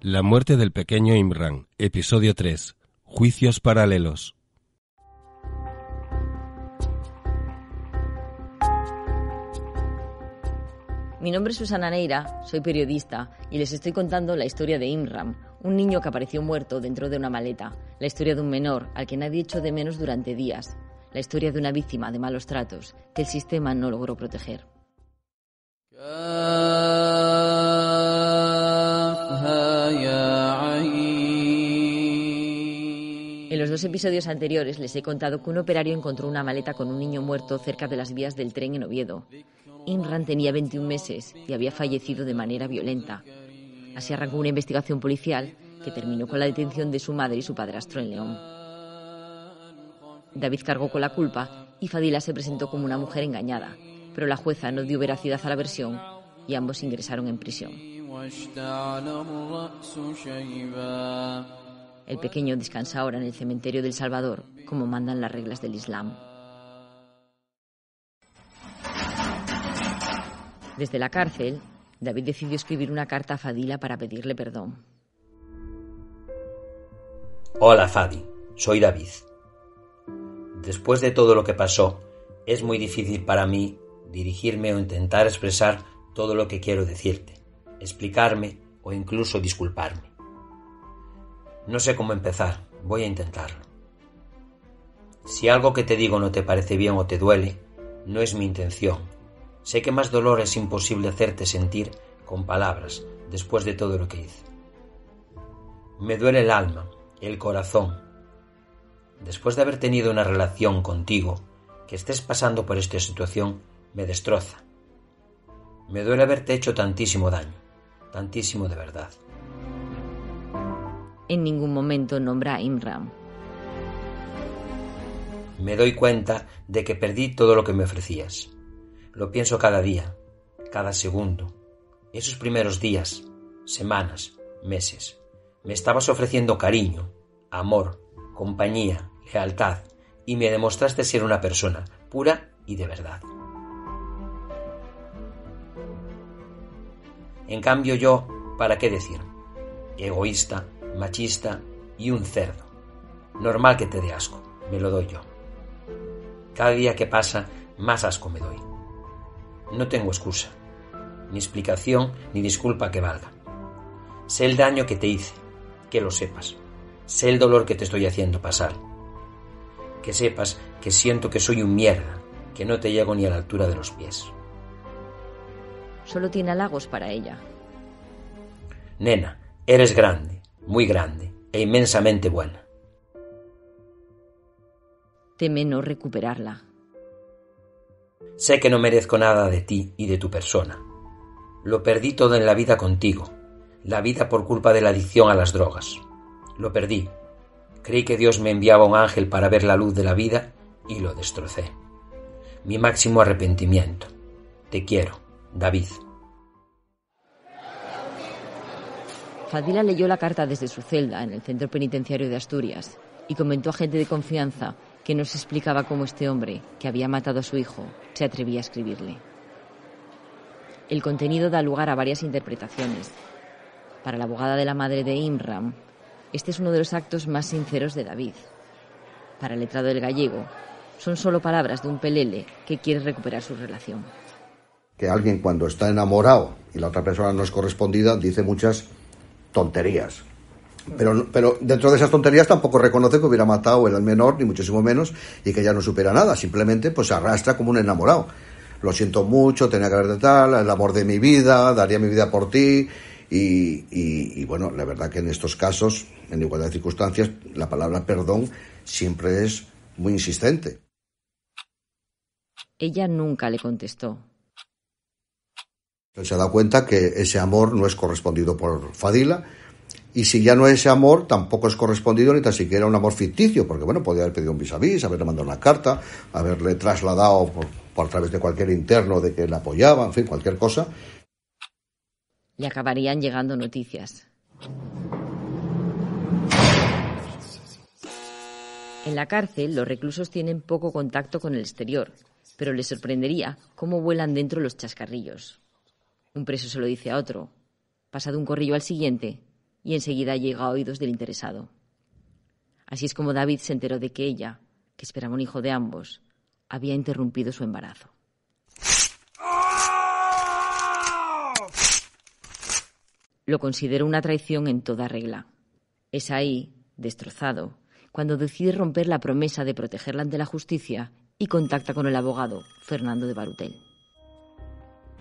La muerte del pequeño Imran, episodio 3. Juicios paralelos. Mi nombre es Susana Neira, soy periodista y les estoy contando la historia de Imran, un niño que apareció muerto dentro de una maleta, la historia de un menor al que nadie echó de menos durante días, la historia de una víctima de malos tratos que el sistema no logró proteger. En los dos episodios anteriores les he contado que un operario encontró una maleta con un niño muerto cerca de las vías del tren en Oviedo. Imran tenía 21 meses y había fallecido de manera violenta. Así arrancó una investigación policial que terminó con la detención de su madre y su padrastro en León. David cargó con la culpa y Fadila se presentó como una mujer engañada, pero la jueza no dio veracidad a la versión y ambos ingresaron en prisión. El pequeño descansa ahora en el cementerio del Salvador, como mandan las reglas del Islam. Desde la cárcel, David decidió escribir una carta a Fadila para pedirle perdón. Hola Fadi, soy David. Después de todo lo que pasó, es muy difícil para mí dirigirme o intentar expresar todo lo que quiero decirte, explicarme o incluso disculparme. No sé cómo empezar, voy a intentarlo. Si algo que te digo no te parece bien o te duele, no es mi intención. Sé que más dolor es imposible hacerte sentir con palabras después de todo lo que hice. Me duele el alma, el corazón. Después de haber tenido una relación contigo, que estés pasando por esta situación me destroza. Me duele haberte hecho tantísimo daño, tantísimo de verdad en ningún momento nombra a Imran. Me doy cuenta de que perdí todo lo que me ofrecías. Lo pienso cada día, cada segundo. Esos primeros días, semanas, meses. Me estabas ofreciendo cariño, amor, compañía, lealtad, y me demostraste ser una persona pura y de verdad. En cambio yo, ¿para qué decir? Egoísta, machista y un cerdo. Normal que te dé asco, me lo doy yo. Cada día que pasa, más asco me doy. No tengo excusa, ni explicación, ni disculpa que valga. Sé el daño que te hice, que lo sepas. Sé el dolor que te estoy haciendo pasar. Que sepas que siento que soy un mierda, que no te llego ni a la altura de los pies. Solo tiene halagos para ella. Nena, eres grande muy grande e inmensamente buena. Teme no recuperarla. Sé que no merezco nada de ti y de tu persona. Lo perdí todo en la vida contigo, la vida por culpa de la adicción a las drogas. Lo perdí. Creí que Dios me enviaba un ángel para ver la luz de la vida y lo destrocé. Mi máximo arrepentimiento. Te quiero, David. Fadila leyó la carta desde su celda en el centro penitenciario de Asturias y comentó a gente de confianza que no se explicaba cómo este hombre, que había matado a su hijo, se atrevía a escribirle. El contenido da lugar a varias interpretaciones. Para la abogada de la madre de Imram, este es uno de los actos más sinceros de David. Para el letrado del gallego, son solo palabras de un pelele que quiere recuperar su relación. Que alguien cuando está enamorado y la otra persona no es correspondida dice muchas tonterías. Pero, pero dentro de esas tonterías tampoco reconoce que hubiera matado el menor, ni muchísimo menos, y que ya no supera nada. Simplemente pues se arrastra como un enamorado. Lo siento mucho, tenía que haber de tal, el amor de mi vida, daría mi vida por ti. Y, y, bueno, la verdad que en estos casos, en igualdad de circunstancias, la palabra perdón siempre es muy insistente. Ella nunca le contestó. Se da cuenta que ese amor no es correspondido por Fadila y si ya no es ese amor, tampoco es correspondido ni tan siquiera un amor ficticio, porque bueno, podría haber pedido un vis a vis, haberle mandado una carta, haberle trasladado por, por través de cualquier interno de que le apoyaba, en fin, cualquier cosa. Y acabarían llegando noticias. En la cárcel, los reclusos tienen poco contacto con el exterior, pero les sorprendería cómo vuelan dentro los chascarrillos. Un preso se lo dice a otro, pasa de un corrillo al siguiente y enseguida llega a oídos del interesado. Así es como David se enteró de que ella, que esperaba un hijo de ambos, había interrumpido su embarazo. Lo consideró una traición en toda regla. Es ahí, destrozado, cuando decide romper la promesa de protegerla ante la justicia y contacta con el abogado Fernando de Barutel.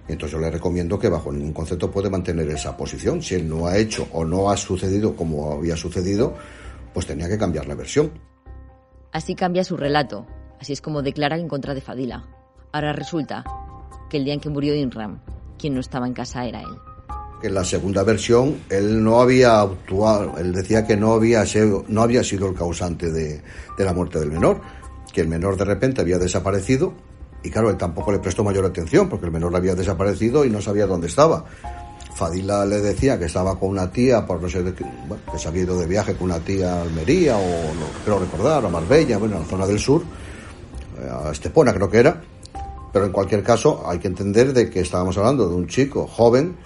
Entonces yo le recomiendo que bajo ningún concepto puede mantener esa posición. Si él no ha hecho o no ha sucedido como había sucedido, pues tenía que cambiar la versión. Así cambia su relato. Así es como declara en contra de Fadila. Ahora resulta que el día en que murió Inram, quien no estaba en casa era él. Que en la segunda versión él no había actuado, él decía que no había sido, no había sido el causante de, de la muerte del menor, que el menor de repente había desaparecido y claro, él tampoco le prestó mayor atención porque el menor había desaparecido y no sabía dónde estaba. Fadila le decía que estaba con una tía, por no sé, de, bueno, que se había ido de viaje con una tía a Almería o no creo recordar, a Marbella, bueno, en la zona del sur, eh, a Estepona creo que era. Pero en cualquier caso hay que entender de que estábamos hablando de un chico joven,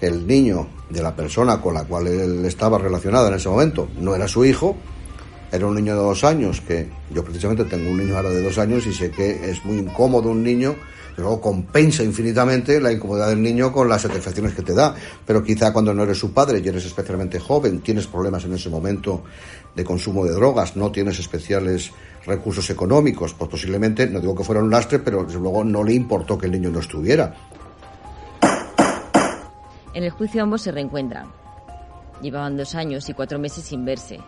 que el niño de la persona con la cual él estaba relacionado en ese momento no era su hijo, era un niño de dos años, que yo precisamente tengo un niño ahora de dos años y sé que es muy incómodo un niño, y luego compensa infinitamente la incomodidad del niño con las satisfacciones que te da. Pero quizá cuando no eres su padre y eres especialmente joven, tienes problemas en ese momento de consumo de drogas, no tienes especiales recursos económicos, pues posiblemente, no digo que fuera un lastre, pero desde luego no le importó que el niño no estuviera. En el juicio ambos se reencuentran. Llevaban dos años y cuatro meses sin verse.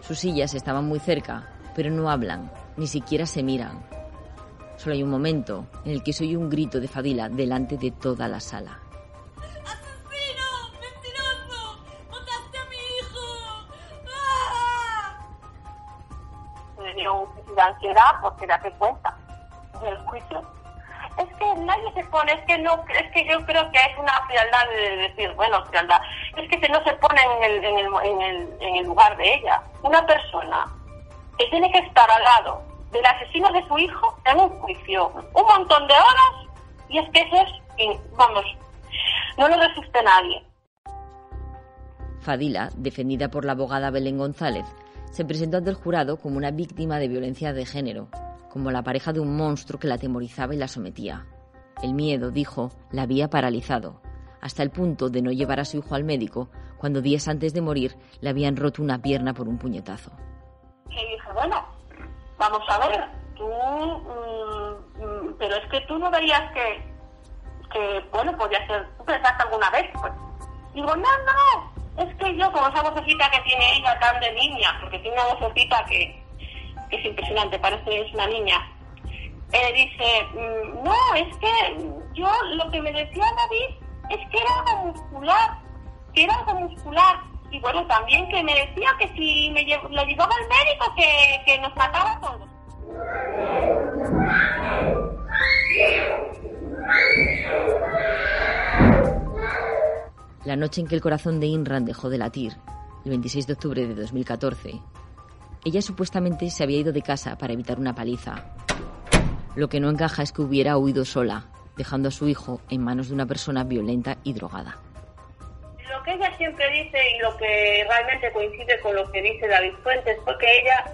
Sus sillas estaban muy cerca, pero no hablan, ni siquiera se miran. Solo hay un momento en el que soy un grito de Fadila delante de toda la sala. ¡Asesino! ¡Mentiroso! ¡Mataste a mi hijo! ¡Ah! le dio un crisis de ansiedad porque date cuenta en el juicio. Es que nadie se pone, es que no, es que yo creo que es una frialdad de decir, bueno, frialdad, es que no se pone en el, en el, en el, en el lugar de ella. Una persona que tiene que estar al lado del asesino de su hijo en un juicio un montón de horas y es que eso es, vamos, no lo resiste nadie. Fadila, defendida por la abogada Belén González, se presentó ante el jurado como una víctima de violencia de género, como la pareja de un monstruo que la atemorizaba y la sometía. El miedo, dijo, la había paralizado, hasta el punto de no llevar a su hijo al médico cuando días antes de morir le habían roto una pierna por un puñetazo. Y dije, bueno, vamos a ver, tú, mm, mm, pero es que tú no veías que, que bueno, podía ser, tú pensaste alguna vez, pues. Digo, no, no, es que yo, como esa vocecita que tiene ella tan de niña, porque tiene una vocecita que, que es impresionante, parece que es una niña, eh, dice, mm, no, es que yo lo que me decía David es que era algo muscular, que era algo muscular. Y bueno, también que me decía que si me lle- lo llevaba al médico que, que nos mataba a todos. La noche en que el corazón de Inran dejó de latir, el 26 de octubre de 2014, ella supuestamente se había ido de casa para evitar una paliza. Lo que no encaja es que hubiera huido sola, dejando a su hijo en manos de una persona violenta y drogada. Lo que ella siempre dice y lo que realmente coincide con lo que dice David Fuentes, porque ella,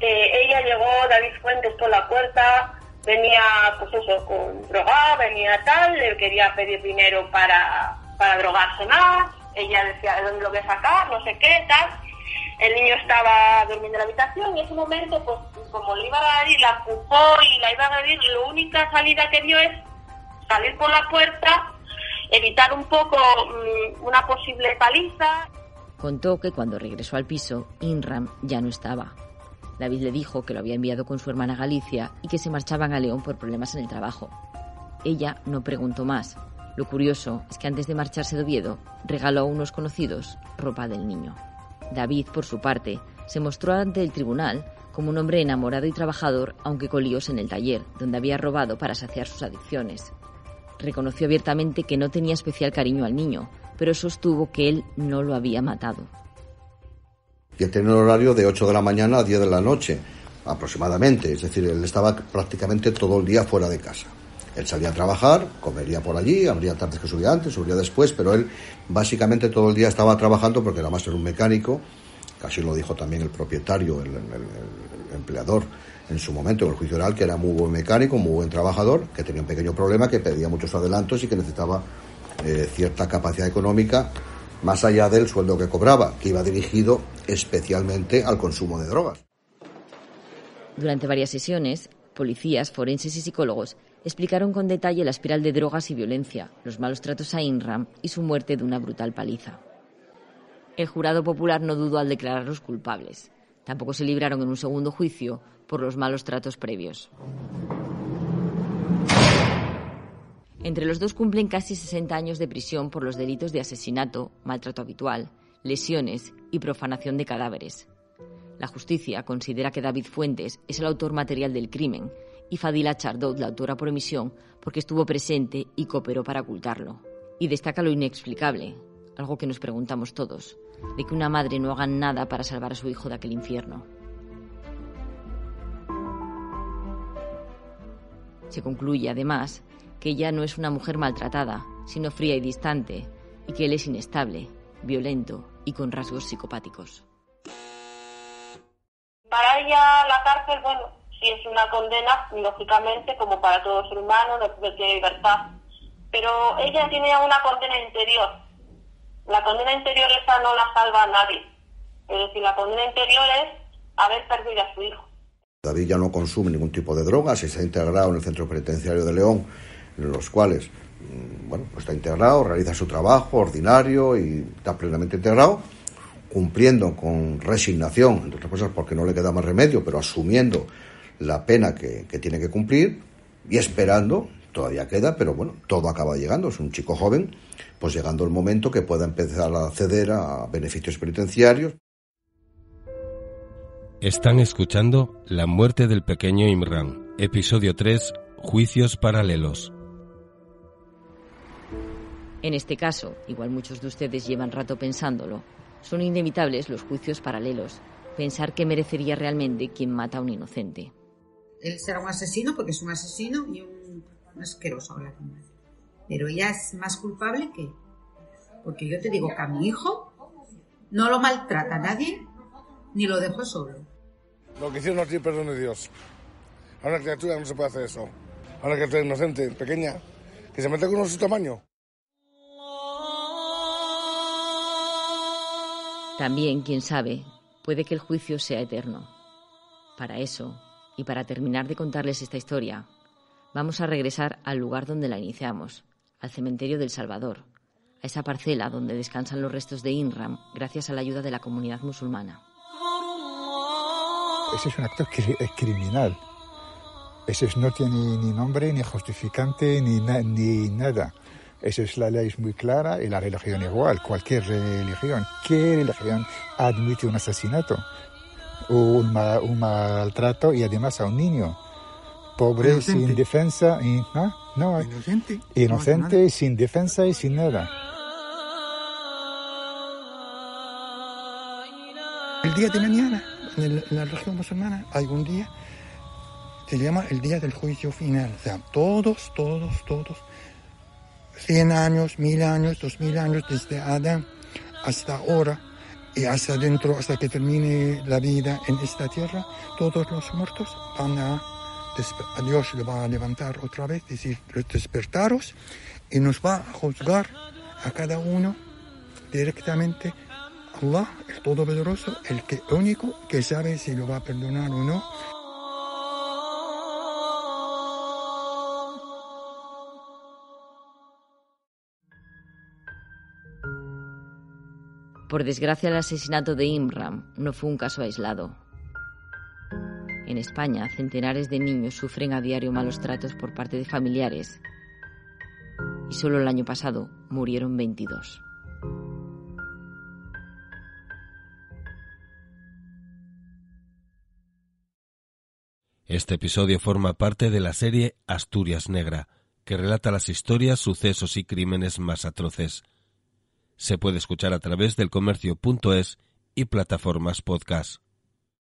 eh, ella llegó, David Fuentes, por la puerta, venía, pues eso, con drogada, venía tal, le quería pedir dinero para, para drogarse más, ella decía, ¿de dónde lo voy a sacar? No sé qué, tal. El niño estaba durmiendo en la habitación y en ese momento, pues, como le iba a agredir, la empujó y la iba a agredir, la única salida que dio es salir por la puerta, evitar un poco mm, una posible paliza. Contó que cuando regresó al piso, Inram ya no estaba. David le dijo que lo había enviado con su hermana a Galicia y que se marchaban a León por problemas en el trabajo. Ella no preguntó más. Lo curioso es que antes de marcharse de Oviedo, regaló a unos conocidos ropa del niño. David, por su parte, se mostró ante el tribunal como un hombre enamorado y trabajador, aunque con líos en el taller, donde había robado para saciar sus adicciones. Reconoció abiertamente que no tenía especial cariño al niño, pero sostuvo que él no lo había matado. Él tenía un horario de 8 de la mañana a 10 de la noche, aproximadamente. Es decir, él estaba prácticamente todo el día fuera de casa. Él salía a trabajar, comería por allí, habría tardes que subía antes, subía después, pero él básicamente todo el día estaba trabajando porque además era un mecánico, casi lo dijo también el propietario, el, empleador en su momento en el juicio oral, que era muy buen mecánico, muy buen trabajador, que tenía un pequeño problema, que pedía muchos adelantos y que necesitaba eh, cierta capacidad económica más allá del sueldo que cobraba, que iba dirigido especialmente al consumo de drogas. Durante varias sesiones, policías, forenses y psicólogos explicaron con detalle la espiral de drogas y violencia, los malos tratos a Inram y su muerte de una brutal paliza. El jurado popular no dudó al declararlos culpables. Tampoco se libraron en un segundo juicio por los malos tratos previos. Entre los dos cumplen casi 60 años de prisión por los delitos de asesinato, maltrato habitual, lesiones y profanación de cadáveres. La justicia considera que David Fuentes es el autor material del crimen y Fadila Chardot la autora por emisión porque estuvo presente y cooperó para ocultarlo. Y destaca lo inexplicable, algo que nos preguntamos todos, de que una madre no haga nada para salvar a su hijo de aquel infierno. Se concluye, además, que ella no es una mujer maltratada, sino fría y distante, y que él es inestable, violento y con rasgos psicopáticos. Para ella la cárcel, bueno, sí es una condena, lógicamente, como para todo ser humano, no tiene libertad. Pero ella tiene una condena interior. La condena interior esa no la salva a nadie. Es decir, la condena interior es haber perdido a su hijo. David ya no consume ningún tipo de drogas, está integrado en el centro penitenciario de León, en los cuales, mm, bueno, pues está integrado, realiza su trabajo ordinario y está plenamente integrado, cumpliendo con resignación, entre otras cosas porque no le queda más remedio, pero asumiendo la pena que, que tiene que cumplir y esperando, todavía queda, pero bueno, todo acaba llegando, es un chico joven, pues llegando el momento que pueda empezar a acceder a beneficios penitenciarios. Están escuchando La muerte del pequeño Imran, episodio 3, Juicios paralelos. En este caso, igual muchos de ustedes llevan rato pensándolo, son inevitables los juicios paralelos, pensar qué merecería realmente quien mata a un inocente. Él será un asesino porque es un asesino y un, un asqueroso hablar con él. Pero ella es más culpable que... Porque yo te digo que a mi hijo no lo maltrata nadie ni lo dejó solo. Lo que hicieron no tiene perdón de Dios. A una criatura no se puede hacer eso. A una criatura inocente, pequeña, que se mete con uno de su tamaño. También, quién sabe, puede que el juicio sea eterno. Para eso, y para terminar de contarles esta historia, vamos a regresar al lugar donde la iniciamos, al cementerio del Salvador, a esa parcela donde descansan los restos de Inram gracias a la ayuda de la comunidad musulmana. Ese es un acto cri- criminal. Ese es- no tiene ni nombre, ni justificante, ni, ni nada. Esa es la ley es muy clara y la religión igual. Cualquier religión, ¿qué religión admite un asesinato? Un, ma- un maltrato y además a un niño? Pobre, Inocente. sin defensa, y, ¿ah? no, Inocente. inocente, sin defensa y sin nada. El día de mañana, en, el- en la religión musulmana, hay un día, se llama el día del juicio final. O sea, todos, todos, todos, 100 años, 1000 años, 2000 años desde Adán hasta ahora y hasta dentro, hasta que termine la vida en esta tierra, todos los muertos van a, a Dios le va a levantar otra vez, decir, despertaros y nos va a juzgar a cada uno directamente Allah, el Todopoderoso, el que único que sabe si lo va a perdonar o no. Por desgracia, el asesinato de Imram no fue un caso aislado. En España, centenares de niños sufren a diario malos tratos por parte de familiares. Y solo el año pasado murieron 22. Este episodio forma parte de la serie Asturias Negra, que relata las historias, sucesos y crímenes más atroces. Se puede escuchar a través del comercio.es y plataformas podcast.